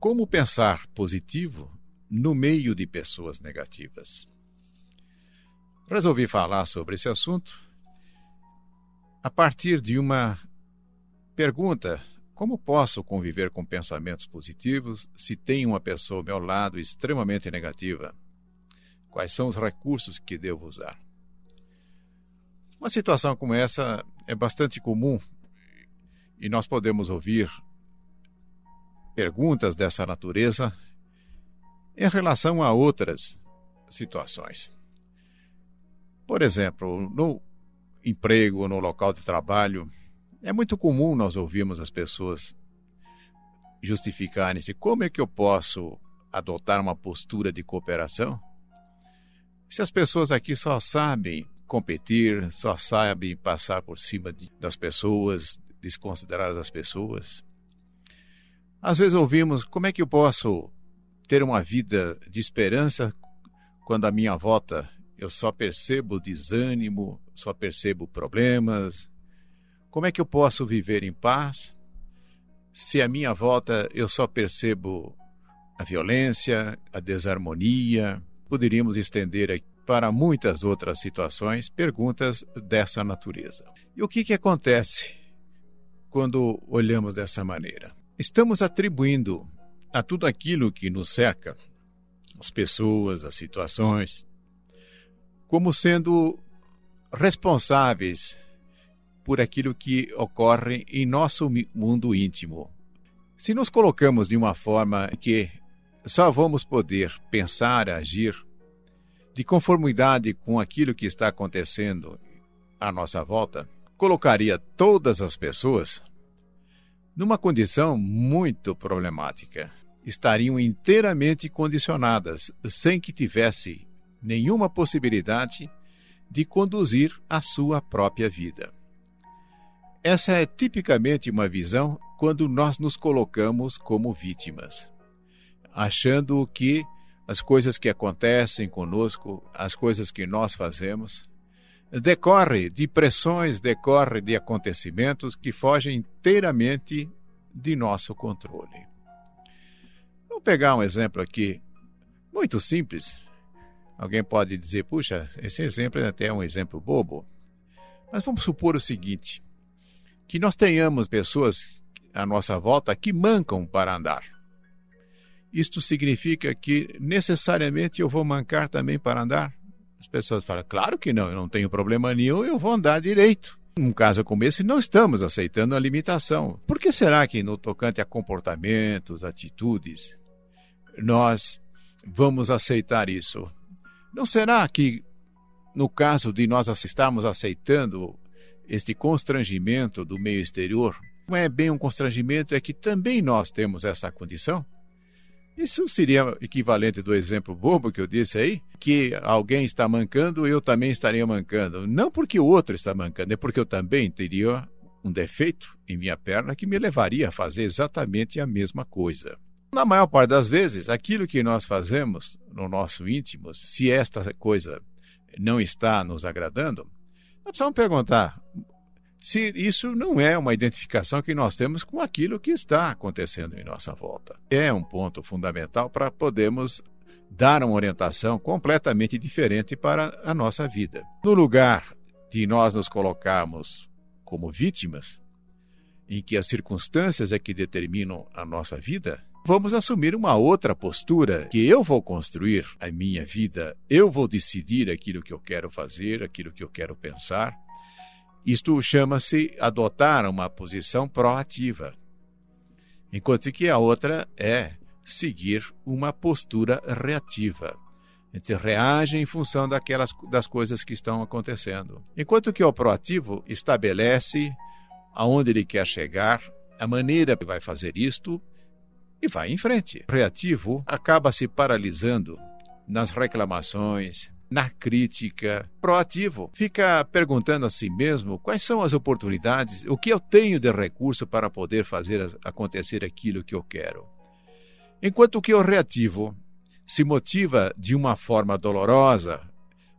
Como pensar positivo no meio de pessoas negativas? Resolvi falar sobre esse assunto a partir de uma pergunta: como posso conviver com pensamentos positivos se tenho uma pessoa ao meu lado extremamente negativa? Quais são os recursos que devo usar? Uma situação como essa é bastante comum e nós podemos ouvir perguntas dessa natureza em relação a outras situações. Por exemplo, no emprego, no local de trabalho, é muito comum nós ouvirmos as pessoas justificarem-se como é que eu posso adotar uma postura de cooperação se as pessoas aqui só sabem competir, só sabem passar por cima de, das pessoas, desconsiderar as pessoas. Às vezes ouvimos como é que eu posso ter uma vida de esperança quando à minha volta eu só percebo desânimo, só percebo problemas. Como é que eu posso viver em paz se à minha volta eu só percebo a violência, a desarmonia? Poderíamos estender para muitas outras situações perguntas dessa natureza. E o que, que acontece quando olhamos dessa maneira? Estamos atribuindo a tudo aquilo que nos cerca, as pessoas, as situações, como sendo responsáveis por aquilo que ocorre em nosso mundo íntimo. Se nos colocamos de uma forma que só vamos poder pensar, agir de conformidade com aquilo que está acontecendo à nossa volta, colocaria todas as pessoas numa condição muito problemática. Estariam inteiramente condicionadas, sem que tivesse nenhuma possibilidade de conduzir a sua própria vida. Essa é tipicamente uma visão quando nós nos colocamos como vítimas, achando que as coisas que acontecem conosco, as coisas que nós fazemos, decorre de pressões, decorre de acontecimentos que fogem inteiramente de nosso controle. Vou pegar um exemplo aqui muito simples. Alguém pode dizer, puxa, esse exemplo é até um exemplo bobo. Mas vamos supor o seguinte: que nós tenhamos pessoas à nossa volta que mancam para andar. Isto significa que necessariamente eu vou mancar também para andar? As pessoas falam, claro que não, eu não tenho problema nenhum, eu vou andar direito. Num caso como esse, não estamos aceitando a limitação. Por que será que, no tocante a comportamentos, atitudes, nós vamos aceitar isso? Não será que, no caso de nós estarmos aceitando este constrangimento do meio exterior, não é bem um constrangimento, é que também nós temos essa condição? Isso seria equivalente do exemplo bobo que eu disse aí, que alguém está mancando, eu também estaria mancando. Não porque o outro está mancando, é porque eu também teria um defeito em minha perna que me levaria a fazer exatamente a mesma coisa. Na maior parte das vezes, aquilo que nós fazemos no nosso íntimo, se esta coisa não está nos agradando, nós precisamos perguntar: se isso não é uma identificação que nós temos com aquilo que está acontecendo em nossa volta. É um ponto fundamental para podermos dar uma orientação completamente diferente para a nossa vida. No lugar de nós nos colocarmos como vítimas, em que as circunstâncias é que determinam a nossa vida, vamos assumir uma outra postura que eu vou construir a minha vida, eu vou decidir aquilo que eu quero fazer, aquilo que eu quero pensar isto chama-se adotar uma posição proativa, enquanto que a outra é seguir uma postura reativa. A gente reage em função daquelas das coisas que estão acontecendo. Enquanto que o proativo estabelece aonde ele quer chegar, a maneira que vai fazer isto e vai em frente. O reativo acaba se paralisando nas reclamações, na crítica, proativo. Fica perguntando a si mesmo quais são as oportunidades, o que eu tenho de recurso para poder fazer acontecer aquilo que eu quero. Enquanto que o reativo se motiva de uma forma dolorosa,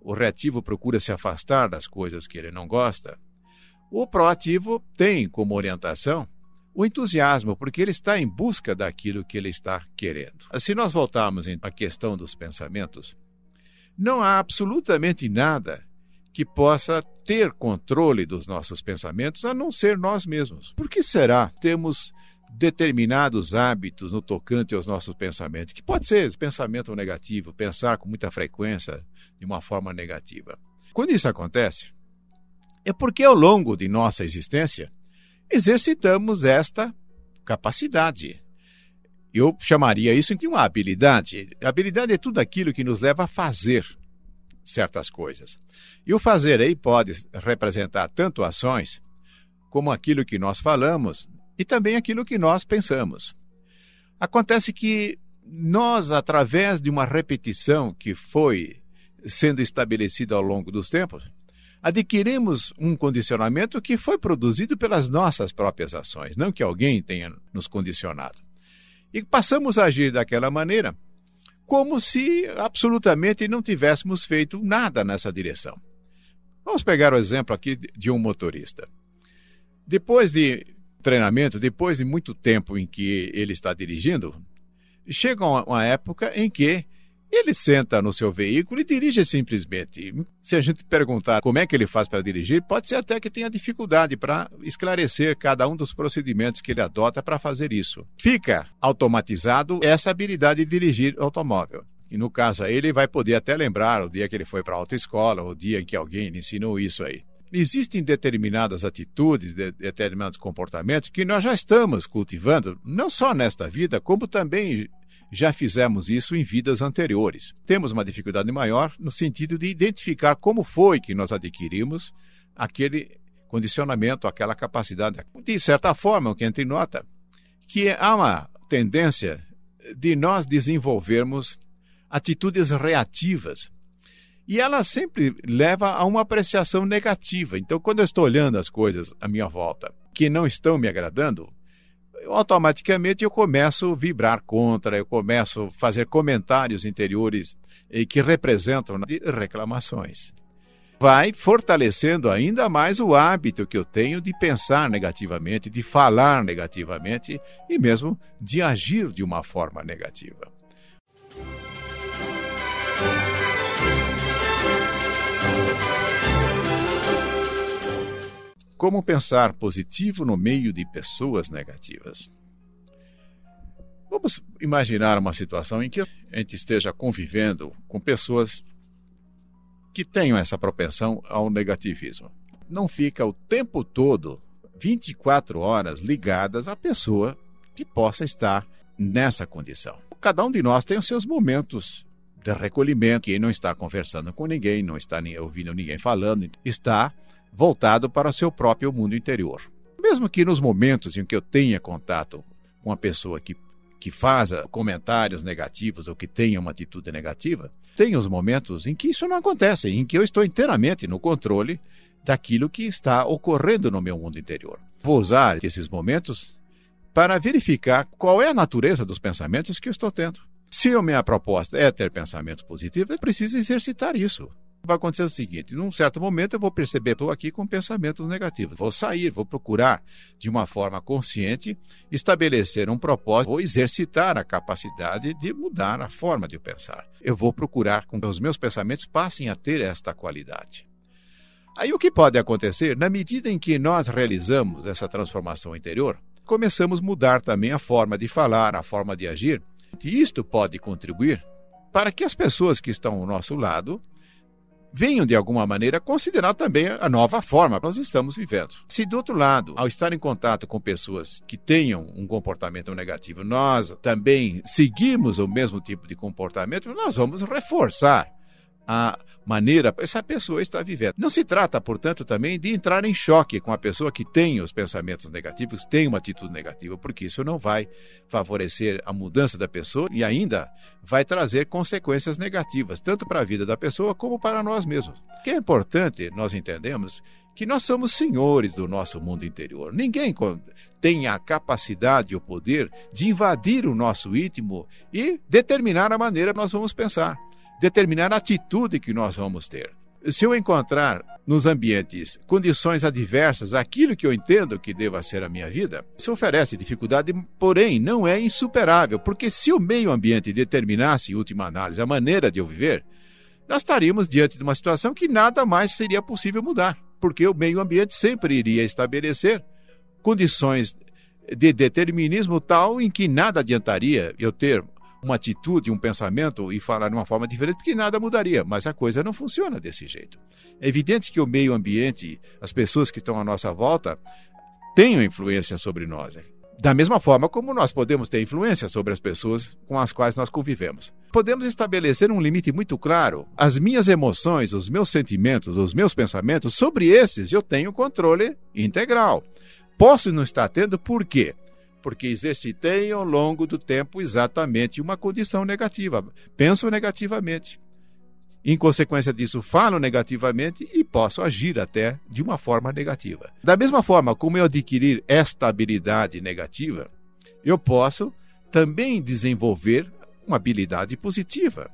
o reativo procura se afastar das coisas que ele não gosta. O proativo tem como orientação o entusiasmo, porque ele está em busca daquilo que ele está querendo. Se nós voltarmos à questão dos pensamentos, não há absolutamente nada que possa ter controle dos nossos pensamentos a não ser nós mesmos. Por que será temos determinados hábitos no tocante aos nossos pensamentos, que pode ser pensamento negativo, pensar com muita frequência de uma forma negativa. Quando isso acontece, é porque ao longo de nossa existência exercitamos esta capacidade. Eu chamaria isso de uma habilidade. Habilidade é tudo aquilo que nos leva a fazer certas coisas. E o fazer aí pode representar tanto ações como aquilo que nós falamos e também aquilo que nós pensamos. Acontece que nós, através de uma repetição que foi sendo estabelecida ao longo dos tempos, adquirimos um condicionamento que foi produzido pelas nossas próprias ações, não que alguém tenha nos condicionado. E passamos a agir daquela maneira, como se absolutamente não tivéssemos feito nada nessa direção. Vamos pegar o exemplo aqui de um motorista. Depois de treinamento, depois de muito tempo em que ele está dirigindo, chega uma época em que ele senta no seu veículo e dirige simplesmente. Se a gente perguntar como é que ele faz para dirigir, pode ser até que tenha dificuldade para esclarecer cada um dos procedimentos que ele adota para fazer isso. Fica automatizado essa habilidade de dirigir automóvel. E no caso aí, ele vai poder até lembrar o dia que ele foi para a autoescola, o dia em que alguém lhe ensinou isso aí. Existem determinadas atitudes, determinados comportamentos que nós já estamos cultivando, não só nesta vida, como também já fizemos isso em vidas anteriores. Temos uma dificuldade maior no sentido de identificar como foi que nós adquirimos aquele condicionamento, aquela capacidade. De certa forma, o que a gente nota que há uma tendência de nós desenvolvermos atitudes reativas. E ela sempre leva a uma apreciação negativa. Então, quando eu estou olhando as coisas à minha volta que não estão me agradando, automaticamente eu começo a vibrar contra, eu começo a fazer comentários interiores que representam reclamações. Vai fortalecendo ainda mais o hábito que eu tenho de pensar negativamente, de falar negativamente e mesmo de agir de uma forma negativa. Como pensar positivo no meio de pessoas negativas? Vamos imaginar uma situação em que a gente esteja convivendo com pessoas que tenham essa propensão ao negativismo. Não fica o tempo todo, 24 horas, ligadas à pessoa que possa estar nessa condição. Cada um de nós tem os seus momentos de recolhimento, que não está conversando com ninguém, não está ouvindo ninguém falando, está voltado para o seu próprio mundo interior. Mesmo que nos momentos em que eu tenha contato com uma pessoa que, que faz comentários negativos ou que tenha uma atitude negativa, tem os momentos em que isso não acontece, em que eu estou inteiramente no controle daquilo que está ocorrendo no meu mundo interior. Vou usar esses momentos para verificar qual é a natureza dos pensamentos que eu estou tendo. Se a minha proposta é ter pensamentos positivos, eu preciso exercitar isso vai acontecer o seguinte: num certo momento eu vou perceber, estou aqui com pensamentos negativos. Vou sair, vou procurar, de uma forma consciente, estabelecer um propósito, vou exercitar a capacidade de mudar a forma de pensar. Eu vou procurar com que os meus pensamentos passem a ter esta qualidade. Aí o que pode acontecer? Na medida em que nós realizamos essa transformação interior, começamos a mudar também a forma de falar, a forma de agir. E isto pode contribuir para que as pessoas que estão ao nosso lado venham, de alguma maneira, considerar também a nova forma que nós estamos vivendo. Se, do outro lado, ao estar em contato com pessoas que tenham um comportamento negativo, nós também seguimos o mesmo tipo de comportamento, nós vamos reforçar a maneira essa pessoa está vivendo. Não se trata, portanto, também de entrar em choque com a pessoa que tem os pensamentos negativos, tem uma atitude negativa, porque isso não vai favorecer a mudança da pessoa e ainda vai trazer consequências negativas, tanto para a vida da pessoa como para nós mesmos. O que é importante nós entendemos que nós somos senhores do nosso mundo interior. Ninguém tem a capacidade ou poder de invadir o nosso íntimo e determinar a maneira que nós vamos pensar determinar a atitude que nós vamos ter. Se eu encontrar nos ambientes condições adversas aquilo que eu entendo que deva ser a minha vida, isso oferece dificuldade, porém não é insuperável, porque se o meio ambiente determinasse, em última análise, a maneira de eu viver, nós estaríamos diante de uma situação que nada mais seria possível mudar, porque o meio ambiente sempre iria estabelecer condições de determinismo tal em que nada adiantaria eu ter uma atitude, um pensamento e falar de uma forma diferente, porque nada mudaria. Mas a coisa não funciona desse jeito. É evidente que o meio ambiente, as pessoas que estão à nossa volta, têm influência sobre nós. Da mesma forma como nós podemos ter influência sobre as pessoas com as quais nós convivemos. Podemos estabelecer um limite muito claro. As minhas emoções, os meus sentimentos, os meus pensamentos, sobre esses eu tenho controle integral. Posso não estar tendo por quê? Porque exercitei ao longo do tempo exatamente uma condição negativa. Penso negativamente. Em consequência disso, falo negativamente e posso agir até de uma forma negativa. Da mesma forma como eu adquirir esta habilidade negativa, eu posso também desenvolver uma habilidade positiva.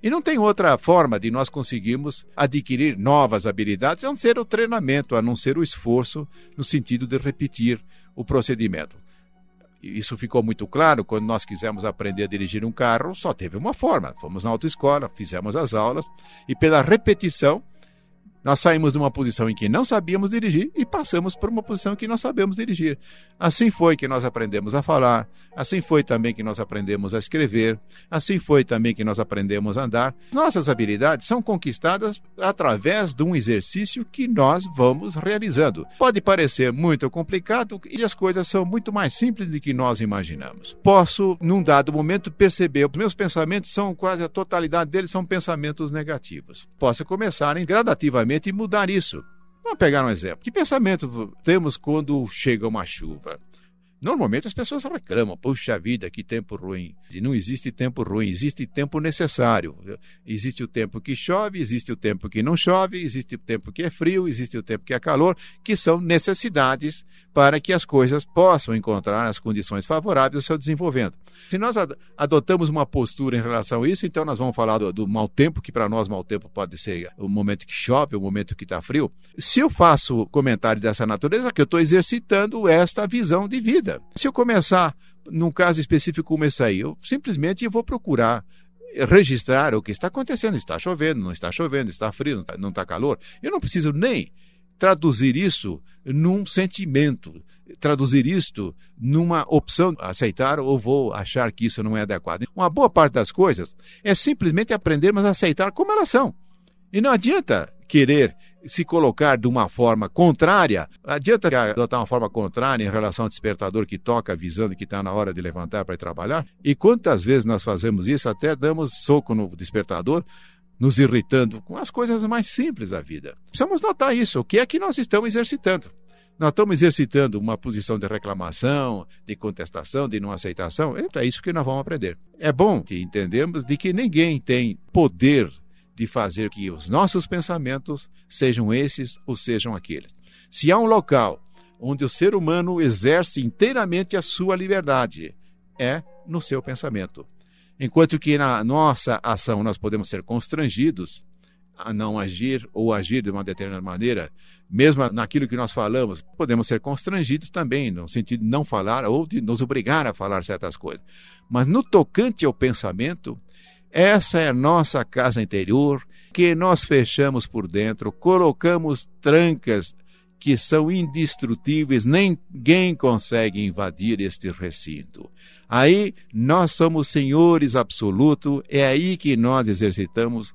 E não tem outra forma de nós conseguirmos adquirir novas habilidades a não ser o treinamento, a não ser o esforço no sentido de repetir o procedimento. Isso ficou muito claro quando nós quisemos aprender a dirigir um carro, só teve uma forma. Fomos na autoescola, fizemos as aulas e pela repetição nós saímos de uma posição em que não sabíamos dirigir e passamos para uma posição em que nós sabemos dirigir. Assim foi que nós aprendemos a falar, assim foi também que nós aprendemos a escrever, assim foi também que nós aprendemos a andar. Nossas habilidades são conquistadas através de um exercício que nós vamos realizando. Pode parecer muito complicado e as coisas são muito mais simples do que nós imaginamos. Posso, num dado momento, perceber os meus pensamentos são quase a totalidade deles são pensamentos negativos. Posso começar em gradativamente e mudar isso. Vamos pegar um exemplo. Que pensamento temos quando chega uma chuva? Normalmente as pessoas reclamam, puxa vida, que tempo ruim. E não existe tempo ruim, existe tempo necessário. Existe o tempo que chove, existe o tempo que não chove, existe o tempo que é frio, existe o tempo que é calor, que são necessidades para que as coisas possam encontrar as condições favoráveis ao seu desenvolvimento. Se nós adotamos uma postura em relação a isso, então nós vamos falar do, do mau tempo, que para nós mau tempo pode ser o momento que chove, o momento que está frio. Se eu faço comentário dessa natureza, que eu estou exercitando esta visão de vida. Se eu começar, num caso específico como esse aí, eu simplesmente vou procurar registrar o que está acontecendo. Está chovendo, não está chovendo, está frio, não está, está calor. Eu não preciso nem traduzir isso num sentimento, traduzir isto numa opção, aceitar ou vou achar que isso não é adequado. Uma boa parte das coisas é simplesmente aprendermos a aceitar como elas são. E não adianta querer se colocar de uma forma contrária, adianta adotar uma forma contrária em relação ao despertador que toca avisando que está na hora de levantar para ir trabalhar? E quantas vezes nós fazemos isso, até damos soco no despertador, nos irritando com as coisas mais simples da vida. Precisamos notar isso. O que é que nós estamos exercitando? Nós estamos exercitando uma posição de reclamação, de contestação, de não aceitação. É isso que nós vamos aprender. É bom que entendemos de que ninguém tem poder de fazer que os nossos pensamentos sejam esses ou sejam aqueles. Se há um local onde o ser humano exerce inteiramente a sua liberdade, é no seu pensamento. Enquanto que na nossa ação nós podemos ser constrangidos a não agir ou agir de uma determinada maneira, mesmo naquilo que nós falamos, podemos ser constrangidos também, no sentido de não falar ou de nos obrigar a falar certas coisas. Mas no tocante ao pensamento, essa é a nossa casa interior, que nós fechamos por dentro, colocamos trancas que são indestrutíveis, ninguém consegue invadir este recinto. Aí nós somos senhores absolutos, é aí que nós exercitamos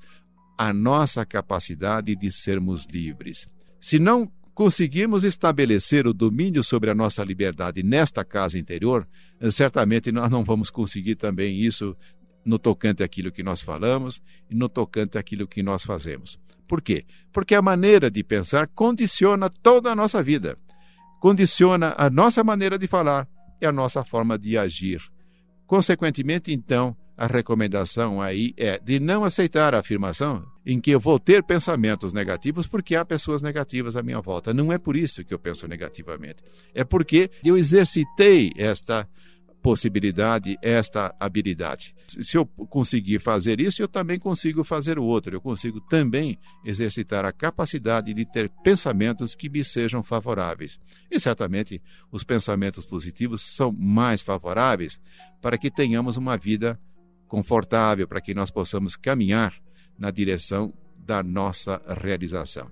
a nossa capacidade de sermos livres. Se não conseguirmos estabelecer o domínio sobre a nossa liberdade nesta casa interior, certamente nós não vamos conseguir também isso no tocante àquilo que nós falamos e no tocante àquilo que nós fazemos. Por quê? Porque a maneira de pensar condiciona toda a nossa vida, condiciona a nossa maneira de falar e a nossa forma de agir. Consequentemente, então, a recomendação aí é de não aceitar a afirmação em que eu vou ter pensamentos negativos porque há pessoas negativas à minha volta. Não é por isso que eu penso negativamente. É porque eu exercitei esta possibilidade, esta habilidade. Se eu conseguir fazer isso, eu também consigo fazer o outro. Eu consigo também exercitar a capacidade de ter pensamentos que me sejam favoráveis. E certamente os pensamentos positivos são mais favoráveis para que tenhamos uma vida confortável, para que nós possamos caminhar na direção da nossa realização.